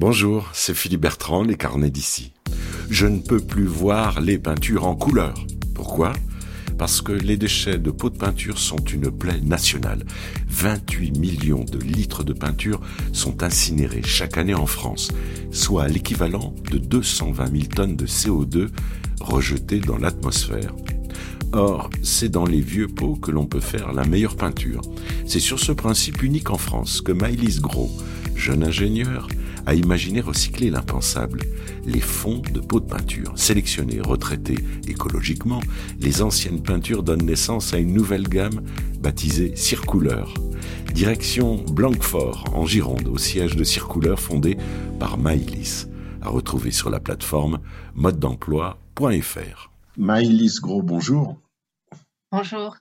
Bonjour, c'est Philippe Bertrand, les carnets d'ici. Je ne peux plus voir les peintures en couleur. Pourquoi? Parce que les déchets de pots de peinture sont une plaie nationale. 28 millions de litres de peinture sont incinérés chaque année en France, soit l'équivalent de 220 000 tonnes de CO2 rejetées dans l'atmosphère. Or, c'est dans les vieux pots que l'on peut faire la meilleure peinture. C'est sur ce principe unique en France que Maëlys Gros, jeune ingénieur, a imaginé recycler l'impensable, les fonds de pots de peinture. Sélectionnés, retraités écologiquement, les anciennes peintures donnent naissance à une nouvelle gamme baptisée Circouleur. Direction Blanquefort, en Gironde, au siège de Circouleur fondé par Maïlis, à retrouver sur la plateforme mode-d'emploi.fr. Maïlis Gros, bonjour. Bonjour.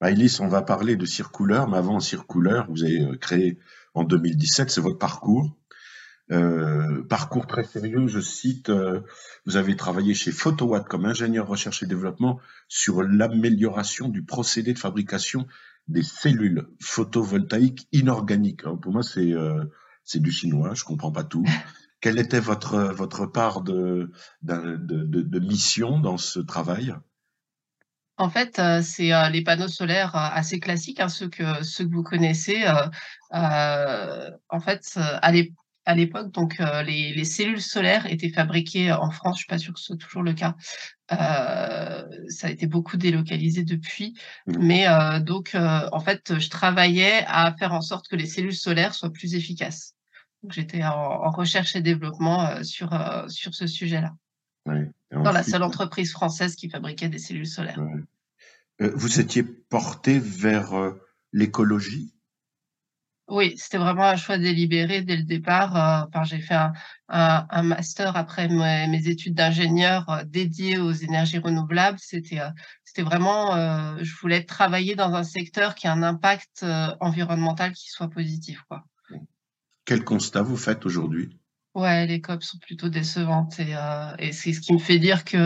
Maïlis, on va parler de Circouleur, mais avant Circouleur, vous avez euh, créé en 2017, c'est votre parcours. Euh, parcours très sérieux, je cite, euh, vous avez travaillé chez Photowatt comme ingénieur recherche et développement sur l'amélioration du procédé de fabrication des cellules photovoltaïques inorganiques. pour moi, c'est euh, du chinois, je comprends pas tout. Quelle était votre votre part de de, mission dans ce travail? En fait, c'est les panneaux solaires assez classiques, hein, ceux que ceux que vous connaissez. en fait, à l'époque à l'époque, donc euh, les, cellules solaires étaient fabriquées en France. Je suis pas sûre que ce soit toujours le cas. Euh, ça a été beaucoup délocalisé depuis, mmh. mais euh, donc en fait, je travaillais à faire en sorte que les cellules solaires soient plus efficaces. J'étais en, recherche et développement sur sur ce sujet-là. Dans la seule entreprise française qui fabriquait des cellules solaires. vous étiez porté vers l'écologie? Oui, c'était vraiment un choix délibéré dès le départ. Euh, j'ai fait un, master après mes, études d'ingénieur euh, dédié aux énergies renouvelables. C'était euh, c'était vraiment, je voulais travailler dans un secteur qui a un impact environnemental qui soit positif. Quoi. Quel constat vous faites aujourd'hui? Ouais, les COP sont plutôt décevantes et, et c'est ce qui me fait dire que,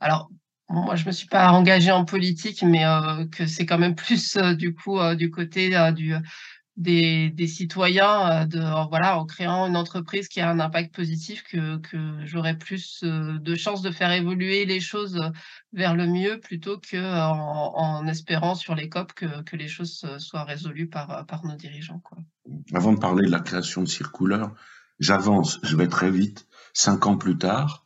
alors, moi, je me suis pas engagée en politique, mais que c'est quand même plus du coup du côté du des, des citoyens euh, de, voilà, en créant une entreprise qui a un impact positif que, que j'aurais plus euh, de chances de faire évoluer les choses vers le mieux plutôt que en, en espérant sur les COP que, que, les choses soient résolues par, par nos dirigeants. Quoi. Avant de parler de la création de Circouleur, j'avance, je vais très vite. Cinq ans plus tard,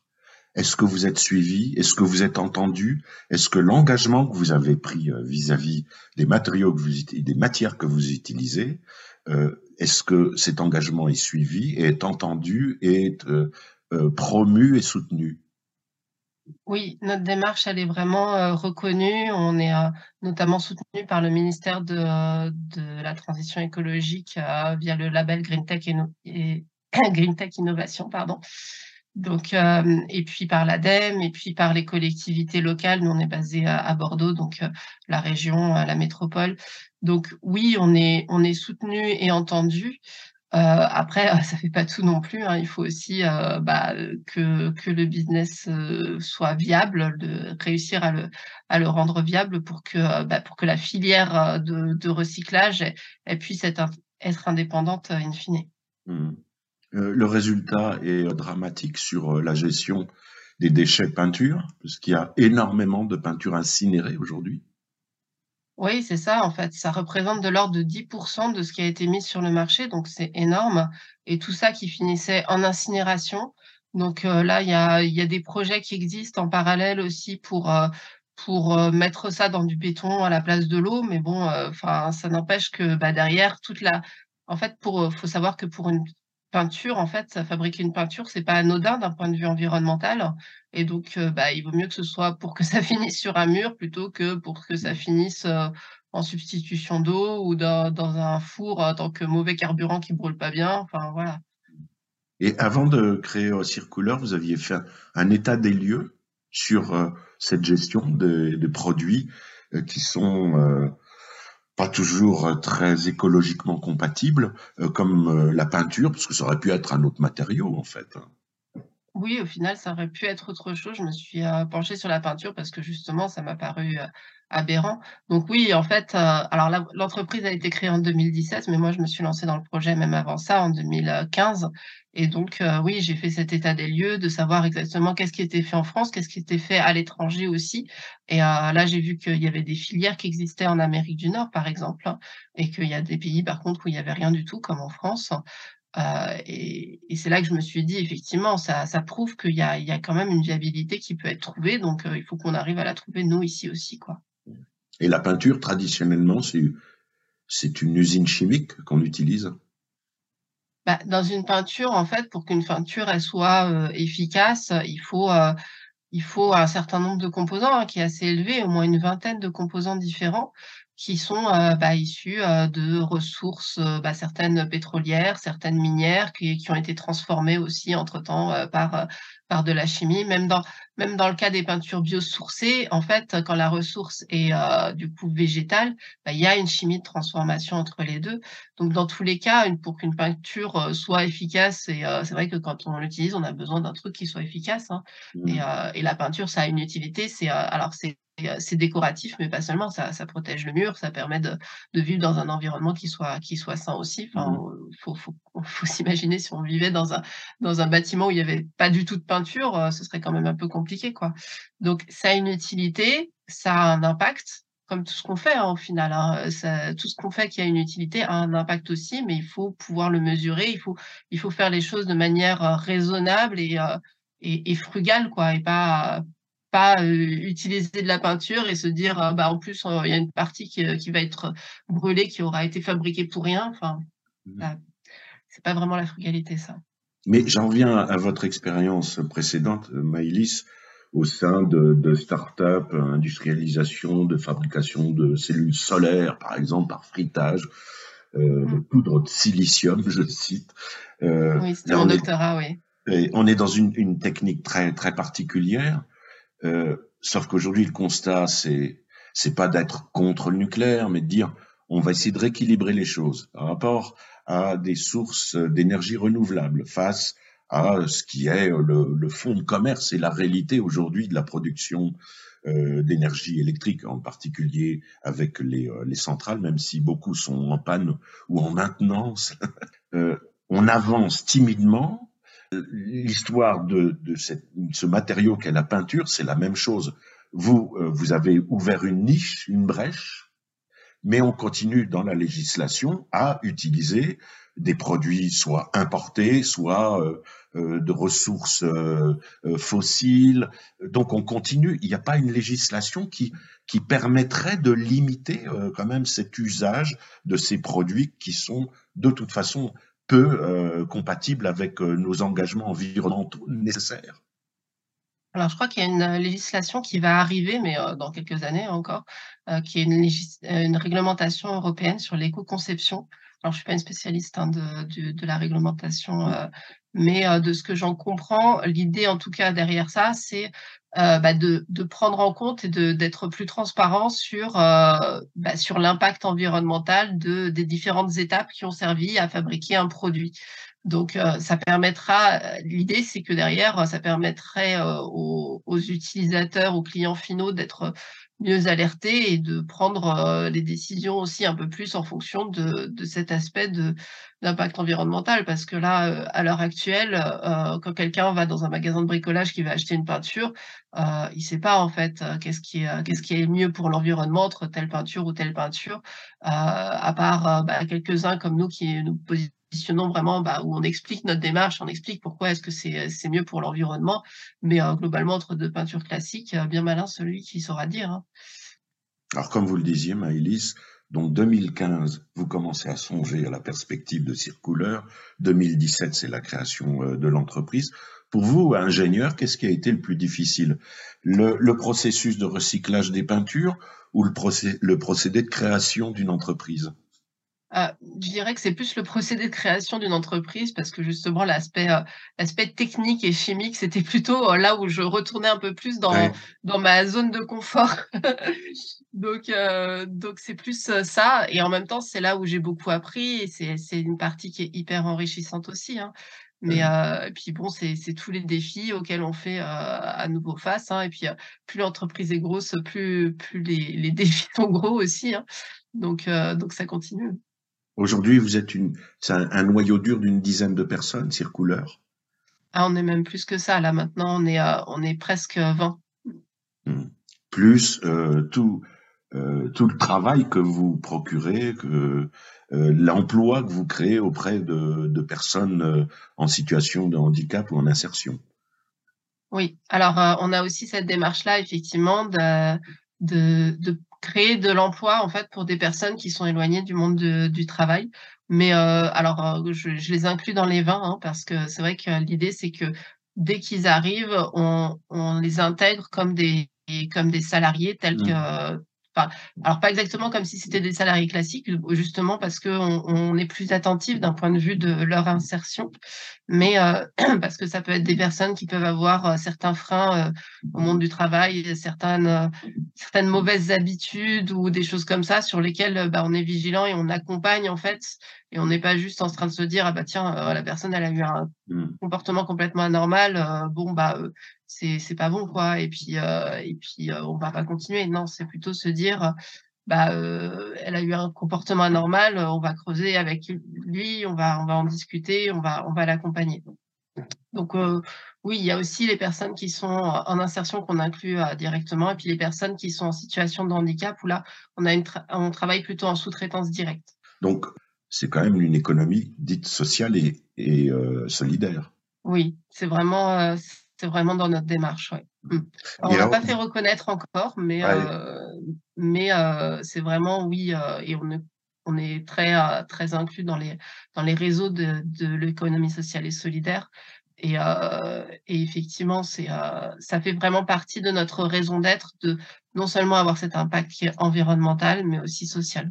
est-ce que vous êtes suivi? Est-ce que vous êtes entendu? Est-ce que l'engagement que vous avez pris euh, vis-à-vis des matériaux que vous des matières que vous utilisez, euh, est-ce que cet engagement est suivi, est entendu, est euh, promu et soutenu? Oui, notre démarche, elle est vraiment reconnue. On est notamment soutenu par le ministère de, la Transition écologique via le label Green Tech, et Green Tech Innovation. Pardon. Donc, euh, et puis par l'ADEME, et puis par les collectivités locales. Nous, on est basé à, Bordeaux, donc euh, la région, euh, la métropole. Donc oui, on est, on est soutenu et entendu. après, ça fait pas tout non plus. Hein. Il faut aussi bah, que, que le business soit viable, de réussir à le, à le rendre viable pour que, bah, pour que la filière de, de recyclage elle, puisse être, être indépendante in fine. Mmh. Euh, le résultat est dramatique sur euh, la gestion des déchets peinture, parce qu'il y a énormément de peinture incinérée aujourd'hui. Oui, c'est ça, en fait. Ça représente de l'ordre de 10% de ce qui a été mis sur le marché, donc c'est énorme. Et tout ça qui finissait en incinération. Donc euh, là, il y a, des projets qui existent en parallèle aussi pour, mettre ça dans du béton à la place de l'eau. Mais bon, ça n'empêche que bah, derrière, toute la. En fait, pour, faut savoir que pour une peinture, en fait, fabriquer une peinture, c'est pas anodin d'un point de vue environnemental. Et donc, euh, bah, il vaut mieux que ce soit pour que ça finisse sur un mur plutôt que pour que ça finisse euh, en substitution d'eau ou dans, un four en tant que mauvais carburant qui brûle pas bien. Enfin, voilà. Et avant de créer Circouleur, vous aviez fait un état des lieux sur euh, cette gestion des produits qui sont pas toujours euh, très écologiquement compatible, euh, comme euh, la peinture, parce que ça aurait pu être un autre matériau en fait. Oui, au final, ça aurait pu être autre chose. Je me suis, penchée sur la peinture parce que justement, ça m'a paru, aberrant. Donc oui, en fait, alors l'entreprise a été créée en 2017, mais moi je me suis lancée dans le projet même avant ça, en 2015 et donc heu, oui, j'ai fait cet état des lieux, de savoir exactement qu'est-ce qui était fait en France, qu'est-ce qui était fait à l'étranger aussi et heu, là, j'ai vu qu'il y avait des filières qui existaient en Amérique du Nord, par exemple, hein, et qu'il y a des pays, par contre, où il y avait rien du tout, comme en France. Heu et c'est là que je me suis dit: «Effectivement, ça prouve qu'il y a quand même une viabilité qui peut être trouvée, donc il faut qu'on arrive à la trouver nous ici aussi, quoi». Et la peinture, traditionnellement, c'est une usine chimique qu'on utilise? Bah, dans une peinture, en fait, pour qu'une peinture, elle soit, heu, efficace, il faut, heu, il faut un certain nombre de composants, hein, qui est assez élevé, au moins une vingtaine de composants différents qui sont, heu, bah, issus, heu, de ressources, heu, bah, certaines pétrolières, certaines minières qui qui ont été transformées aussi entre-temps, par, par de la chimie. Même dans même dans le cas des peintures biosourcées, en fait, quand la ressource est, heu, du coup végétale, bah, il y a une chimie de transformation entre les 2. Donc dans tous les cas, une pour qu'une peinture, heu, soit efficace et heu, c'est vrai que quand on l'utilise, on a besoin d'un truc qui soit efficace, hein et Mmh. et la peinture, ça a une utilité, c'est, alors c'est c'est décoratif, mais pas seulement, ça ça protège le mur, ça permet de de vivre dans un environnement qui soit qui soit sain aussi. Enfin, Mmh. faut faut faut s'imaginer si on vivait dans un dans un bâtiment où il y avait pas du tout de peinture, heu, ce serait quand même un peu compliqué, quoi. Donc ça a une utilité, ça a un impact, comme tout ce qu'on fait, hein, au final, hein, ça tout ce qu'on fait qui a une utilité a un impact aussi, mais il faut pouvoir le mesurer, il faut il faut faire les choses de manière, raisonnable et et frugale, quoi et pas pas, utiliser de la peinture et se dire, «Bah, en plus, il y a une partie qui, qui va être brûlée, qui aura été fabriquée pour rien». Enfin, bah, c'est pas vraiment la frugalité, ça. Mais j'en reviens à votre expérience précédente, heu, Maëlys, au sein de de start-up, heu, industrialisation, de fabrication de cellules solaires, par exemple, par frittage, heu, de Mmh. poudre de silicium, je cite. Oui, c'était mon est doctorat, oui. et on est dans une une technique très, très particulière, sauf qu'aujourd'hui, le constat, c'est c'est pas d'être contre le nucléaire, mais de dire: «On va essayer de rééquilibrer les choses par rapport à des sources, d'énergie renouvelables, face à ce qui est, le le fonds de commerce et la réalité aujourd'hui de la production, heu, d'énergie électrique, en particulier avec les, heu, les centrales, même si beaucoup sont en panne ou en maintenance». Heu, on avance timidement, l'histoire de, de cette, ce matériau qu'est la peinture, c'est la même chose. Vous, euh, vous avez ouvert une niche, une brèche, mais on continue dans la législation à utiliser des produits soit importés, soit euh, euh, de ressources euh, euh, fossiles. Donc on continue. Il n'y a pas une législation qui qui permettrait de limiter euh, quand même cet usage de ces produits qui sont de toute façon peu euh, compatibles avec euh, nos engagements environnementaux nécessaires. Alors, je crois qu'il y a une, heu, législation qui va arriver, mais dans quelques années encore, qui est une réglementation européenne sur l'éco-conception. Alors, je suis pas une spécialiste, hein, de du de la réglementation, heu, mais heu, de ce que j'en comprends, l'idée, en tout cas, derrière ça, c'est, heu, bah, de de prendre en compte et de d'être plus transparent sur, heu, bah, sur l'impact environnemental de des différentes étapes qui ont servi à fabriquer un produit. Donc heu, ça permettra heu, l'idée c'est que derrière, ça permettrait, aux aux utilisateurs, aux clients finaux d'être, mieux alertés et de prendre, heu, les décisions aussi un peu plus en fonction de de cet aspect de d'impact environnemental. Parce que là, heu, à l'heure actuelle, heu, quand quelqu'un va dans un magasin de bricolage qui va acheter une peinture, heu, il sait pas en fait, qu'est-ce qui est, qu'est-ce qui est mieux pour l'environnement entre telle peinture ou telle peinture, à part, bah, quelques-uns comme nous qui nous posi positionnons vraiment, bah, où on explique notre démarche, on explique pourquoi est-ce que c'est, mieux pour l'environnement. Mais, heu, globalement, entre 2 peintures classiques, heu, bien malin celui qui saura dire, hein. Alors, comme vous le disiez, Maëlys, donc 2015, vous commencez à songer à la perspective de Circouleur. 2017, c'est la création euh, de l'entreprise. Pour vous, ingénieur, qu'est-ce qui a été le plus difficile? Le, processus de recyclage des peintures ou le, le procédé de création d'une entreprise? Heu, je dirais que c'est plus le procédé de création d'une entreprise parce que justement l'aspect, l'aspect technique et chimique, c'était plutôt, heu, là où je retournais un peu plus dans Ouais. dans ma zone de confort. Donc donc c'est plus, ça et en même temps, c'est là où j'ai beaucoup appris et c'est c'est une partie qui est hyper enrichissante aussi, hein. Mais euh, puis bon, c'est tous les défis auxquels on fait à nouveau face. Hein, et puis, plus l'entreprise est grosse, plus, plus les, les, défis sont gros aussi. Hein. Donc, donc ça continue. Aujourd'hui, vous êtes une, un, noyau dur d'une dizaine de personnes, circouleurs. Ah, on est même plus que ça. Là, maintenant, on est, on est presque 20. Mmh. Plus tout, tout le travail que vous procurez, que euh, l'emploi que vous créez auprès de, personnes euh, en situation de handicap ou en insertion. Oui, alors euh, on a aussi cette démarche-là, effectivement, de, de, créer de l'emploi en fait pour des personnes qui sont éloignées du monde du travail. Mais alors, je, les inclus dans les 20 hein, parce que c'est vrai que l'idée, c'est que dès qu'ils arrivent, on, les intègre comme des, comme des salariés tels mmh. Alors pas exactement comme si c'était des salariés classiques, justement parce qu'on on est plus attentif d'un point de vue de leur insertion, mais euh, parce que ça peut être des personnes qui peuvent avoir euh, certains freins euh, au monde du travail, certaines, certaines mauvaises habitudes ou des choses comme ça sur lesquelles bah, on est vigilant et on accompagne en fait, et on n'est pas juste en train de se dire ah bah tiens la personne elle a eu un mmh. comportement complètement anormal, bon bah c'est pas bon quoi. Et puis et puis on va pas continuer. Non c'est plutôt se dire bah elle a eu un comportement anormal on va creuser avec lui on va on va en discuter on va on va l'accompagner. Donc oui il y a aussi les personnes qui sont en insertion qu'on inclut directement et puis les personnes qui sont en situation de handicap où là on a une on travaille plutôt en sous-traitance directe. Donc c'est quand même une économie dite sociale et, et solidaire. Oui c'est vraiment c'est vraiment dans notre démarche. Mmh. On n'a pas fait reconnaître encore, mais, euh, mais euh, c'est vraiment oui, euh, et on est, on est très, très inclus dans les, dans les réseaux de, de l'économie sociale et solidaire. Et, et effectivement, c'est, ça fait vraiment partie de notre raison d'être de non seulement avoir cet impact qui est environnemental, mais aussi social.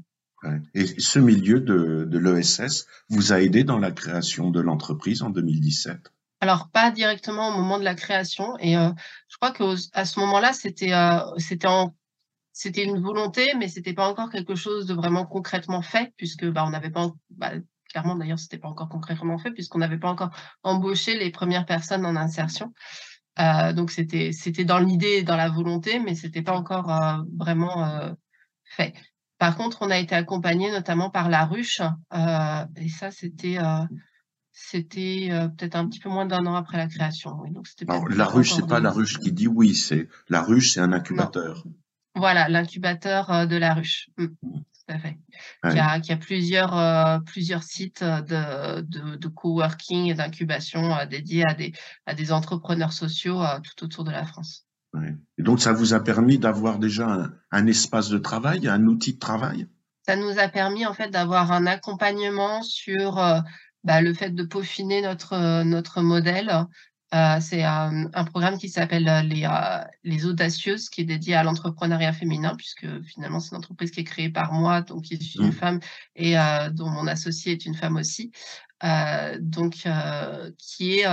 Et ce milieu de, de l'ESS vous a aidé dans la création de l'entreprise en 2017 alors, pas directement au moment de la création. Et euh, je crois qu'à ce moment-là, c'était euh, c'était c'était une volonté, mais c'était pas encore quelque chose de vraiment concrètement fait, puisque bah, on n'avait pas, bah, clairement d'ailleurs, c'était pas encore concrètement fait, puisqu'on n'avait pas encore embauché les premières personnes en insertion. Euh, donc c'était c'était dans l'idée dans la volonté, mais c'était pas encore euh, vraiment euh, fait. Par contre, on a été accompagné notamment par la ruche, et ça c'était c'était peut-être un petit peu moins d'un an après la création. Oui. Donc, la ruche, c'est pas la ruche qui dit oui, c'est la ruche, c'est un incubateur. Voilà, l'incubateur de la ruche. Mmh, mmh. Tout à fait. Qui, a, qui, a, plusieurs, plusieurs sites de, de, de coworking et d'incubation dédiés à des, à des entrepreneurs sociaux tout autour de la France. Et donc, ça vous a permis d'avoir déjà un, un, espace de travail, un outil de travail? Ça nous a permis en fait d'avoir un accompagnement sur bah, le fait de peaufiner notre, euh, notre modèle. Euh, c'est un, programme qui s'appelle euh, les, les Audacieuses, qui est dédié à l'entrepreneuriat féminin, puisque finalement, c'est une entreprise qui est créée par moi, donc qui est une mmh. femme, et dont mon associé est une femme aussi. donc, qui est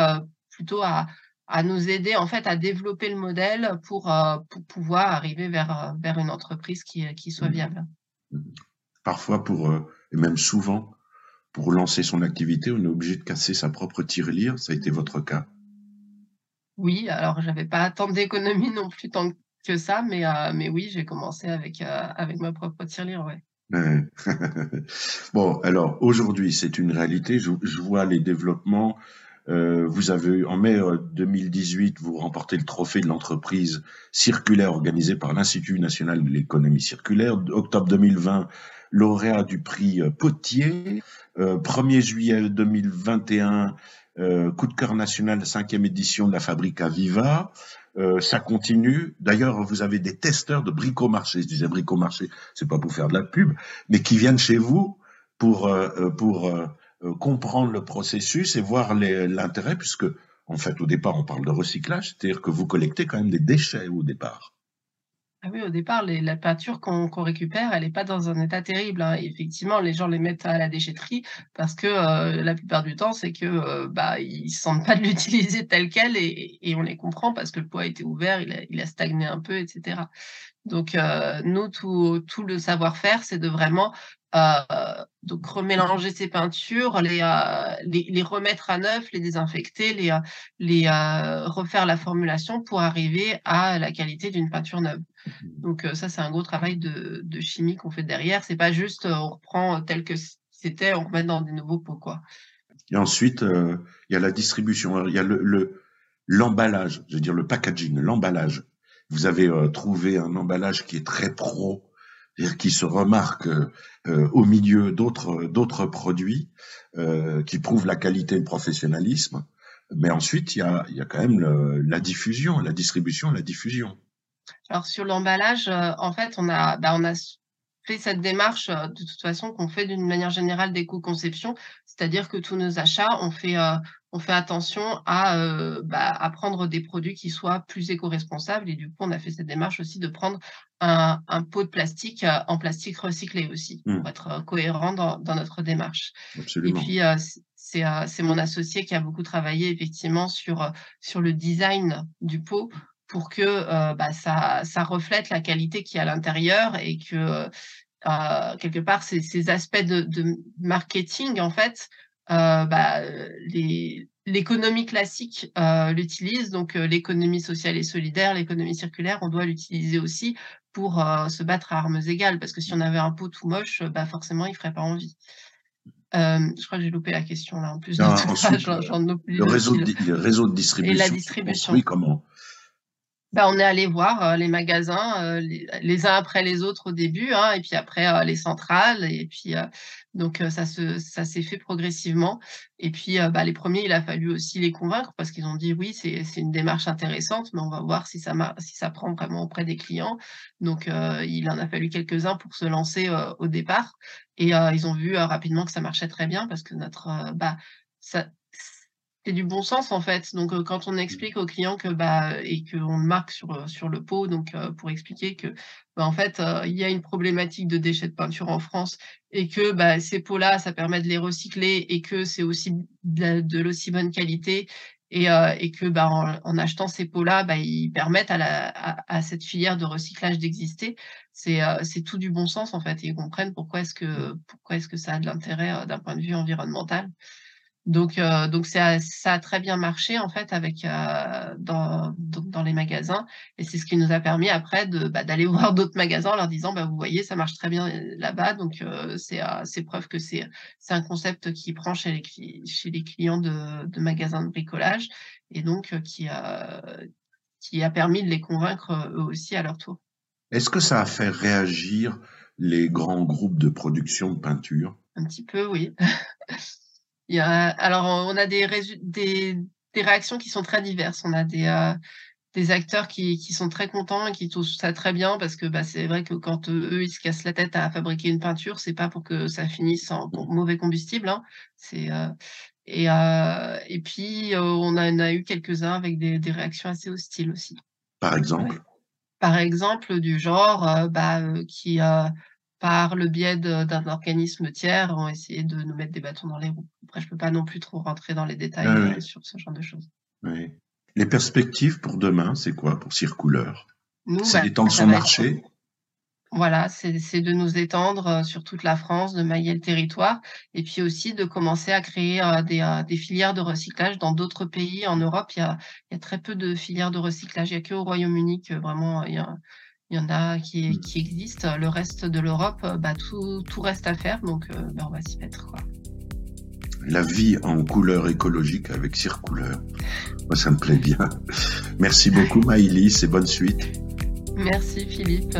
plutôt à, à nous aider en fait à développer le modèle pour, pour pouvoir arriver vers, vers une entreprise qui, qui soit mmh. viable. Mmh. Parfois, pour, et même souvent, pour lancer son activité, on est obligé de casser sa propre tirelire. Ça a été votre cas? Oui, alors j'avais pas tant d'économies non plus tant que ça, mais, euh, mais oui, j'ai commencé avec, euh, avec ma propre tirelire, ouais. bon, alors aujourd'hui, c'est une réalité. Je, vois les développements. Euh, vous avez, en mai 2018, vous remportez le trophée de l'entreprise circulaire organisée par l'Institut national de l'économie circulaire. Octobre 2020, lauréat du prix Potier. 1er euh, juillet 2021, euh, coup de cœur national, cinquième édition de la Fabrique à Viva. Euh, ça continue. D'ailleurs, vous avez des testeurs de bricomarché. Je disais bricomarché, c'est pas pour faire de la pub, mais qui viennent chez vous pour pour comprendre le processus et voir l'intérêt, puisque en fait, au départ, on parle de recyclage, c'est-à-dire que vous collectez quand même des déchets au départ. Ah oui, au départ, la peinture qu'on récupère, elle n'est pas dans un état terrible. Hein. Effectivement, les gens les mettent à la déchetterie parce que euh, la plupart du temps, c'est que euh, bah, ils sentent pas de l'utiliser tel quel et, on les comprend parce que le poids a été ouvert, il a, stagné un peu, etc. Donc, euh, nous, tout, le savoir-faire, c'est de vraiment donc remélanger ces peintures, les, les, remettre à neuf, les désinfecter, les, les refaire la formulation pour arriver à la qualité d'une peinture neuve. Mmh. Donc ça, c'est un gros travail de, de chimie qu'on fait derrière. C'est pas juste on reprend tel que c'était, on remet dans des nouveaux pots, quoi. Et ensuite, il y a la distribution. Il y a le l'emballage, je veux dire le packaging, l'emballage. Vous avez trouvé un emballage qui est très pro, qui se remarque euh, au milieu d'autres d'autres produits, euh, qui prouvent la qualité et le professionnalisme. Mais ensuite, il y a, il y a quand même la diffusion, la distribution, la diffusion. Alors sur l'emballage, euh, en fait, on a, bah, on a fait cette démarche de toute façon qu'on fait d'une manière générale d'éco-conception, c'est-à-dire que tous nos achats, on fait, on fait attention à, bah, à prendre des produits qui soient plus éco-responsables. Et du coup, on a fait cette démarche aussi de prendre un, un pot de plastique en plastique recyclé aussi, pour mmh. être cohérent dans, dans, notre démarche. Absolument. Et puis, c'est mon associé qui a beaucoup travaillé effectivement sur, sur le design du pot pour que bah, ça, ça reflète la qualité qui est à l'intérieur et que quelque part ces, ces aspects de, de, marketing en fait bah, l'économie classique euh, l'utilise, donc l'économie sociale et solidaire, l'économie circulaire, on doit l'utiliser aussi pour se battre à armes égales, parce que si on avait un pot tout moche, bah forcément, il ferait pas envie. je crois que j'ai loupé la question là. En plus, non, ensuite, le, réseau de, le réseau de distribution. Et la distribution. comment? Bah, on est allé voir euh, les magasins euh, les, uns après les autres au début, hein, et puis après euh, les centrales, et puis donc ça se ça s'est fait progressivement. Et puis bah, les premiers, il a fallu aussi les convaincre parce qu'ils ont dit oui, c'est c'est une démarche intéressante, mais on va voir si ça si ça prend vraiment auprès des clients. Donc il en a fallu quelques-uns pour se lancer au départ, et ils ont vu rapidement que ça marchait très bien parce que notre bah ça c'est du bon sens en fait. Donc quand on mmh. explique aux clients que bah et qu'on le marque sur sur le pot, donc pour expliquer que bah, en fait il y a une problématique de déchets de peinture en France et que bah, ces pots-là ça permet de les recycler et que c'est aussi de, l'aussi bonne qualité et, et que bah, en, achetant ces pots-là, bah, ils permettent à, la, à, cette filière de recyclage d'exister. C'est c'est tout du bon sens en fait et ils comprennent pourquoi est-ce que pourquoi est-ce que ça a de l'intérêt d'un point de vue environnemental. Donc, euh, donc ça, ça, a très bien marché en fait avec euh, dans, dans, les magasins et c'est ce qui nous a permis après de bah, d'aller voir d'autres magasins en leur disant bah vous voyez ça marche très bien là-bas donc euh, c'est c'est preuve que c'est c'est un concept qui prend chez les chez les clients de, de magasins de bricolage et donc qui a qui a permis de les convaincre eux aussi à leur tour. Est-ce que ça a fait réagir les grands groupes de production de peinture? Un petit peu oui. Il y a, alors, on a des, des, des, réactions qui sont très diverses. On a des, euh, des acteurs qui, qui, sont très contents et qui trouvent ça très bien parce que bah, c'est vrai que quand eux, ils se cassent la tête à fabriquer une peinture, c'est pas pour que ça finisse en mauvais combustible. Hein. C'est, euh, et, euh, et puis, on, a, a eu quelques-uns avec des, des, réactions assez hostiles aussi. Par exemple? Par exemple, du genre bah, qui par le biais d'un organisme tiers, ont essayé de nous mettre des bâtons dans les roues. Après, je ne peux pas non plus trop rentrer dans les détails ah euh, sur ce genre de choses. Oui. Les perspectives pour demain, c'est quoi pour Circouleur? C'est bah, d'étendre son marché? Voilà, c'est de nous étendre euh, sur toute la France, de mailler le territoire, et puis aussi de commencer à créer euh, des, des, filières de recyclage dans d'autres pays. En Europe, il y, a, il y a, très peu de filières de recyclage. Il n'y a qu'au Royaume-Uni que vraiment il y a il y en a qui, mmh. qui existent. Le reste de l'Europe, euh, bah, tout, tout, reste à faire, donc euh, bah, on va s'y mettre. Quoi. La vie en couleur écologique avec Circouleur. Moi, ça me plaît bien. Merci beaucoup, Maïlis, et bonne suite. Merci, Philippe.